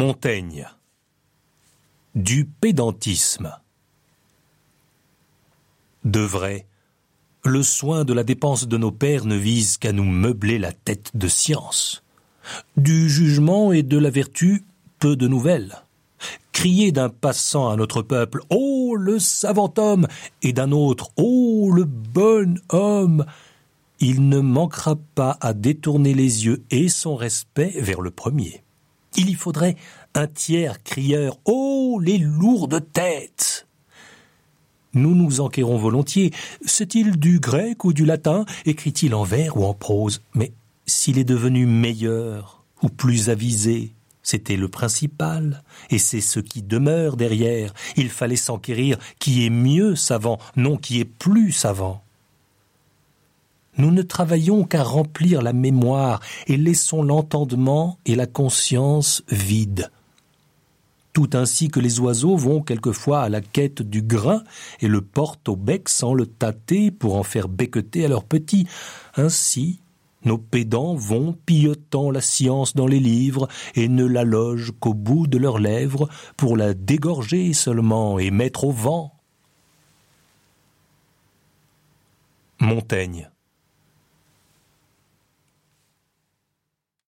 Montaigne. Du pédantisme. De vrai, le soin de la dépense de nos pères ne vise qu'à nous meubler la tête de science. Du jugement et de la vertu, peu de nouvelles. Crier d'un passant à notre peuple Oh le savant homme et d'un autre Oh le bon homme il ne manquera pas à détourner les yeux et son respect vers le premier. Il y faudrait un tiers crieur. Oh les lourdes têtes Nous nous enquérons volontiers. C'est-il du grec ou du latin? Écrit-il en vers ou en prose. Mais s'il est devenu meilleur ou plus avisé, c'était le principal, et c'est ce qui demeure derrière. Il fallait s'enquérir. Qui est mieux savant, non qui est plus savant. Nous ne travaillons qu'à remplir la mémoire et laissons l'entendement et la conscience vides. Tout ainsi que les oiseaux vont quelquefois à la quête du grain et le portent au bec sans le tâter pour en faire becqueter à leurs petits. Ainsi, nos pédants vont pillotant la science dans les livres et ne la logent qu'au bout de leurs lèvres pour la dégorger seulement et mettre au vent. Montaigne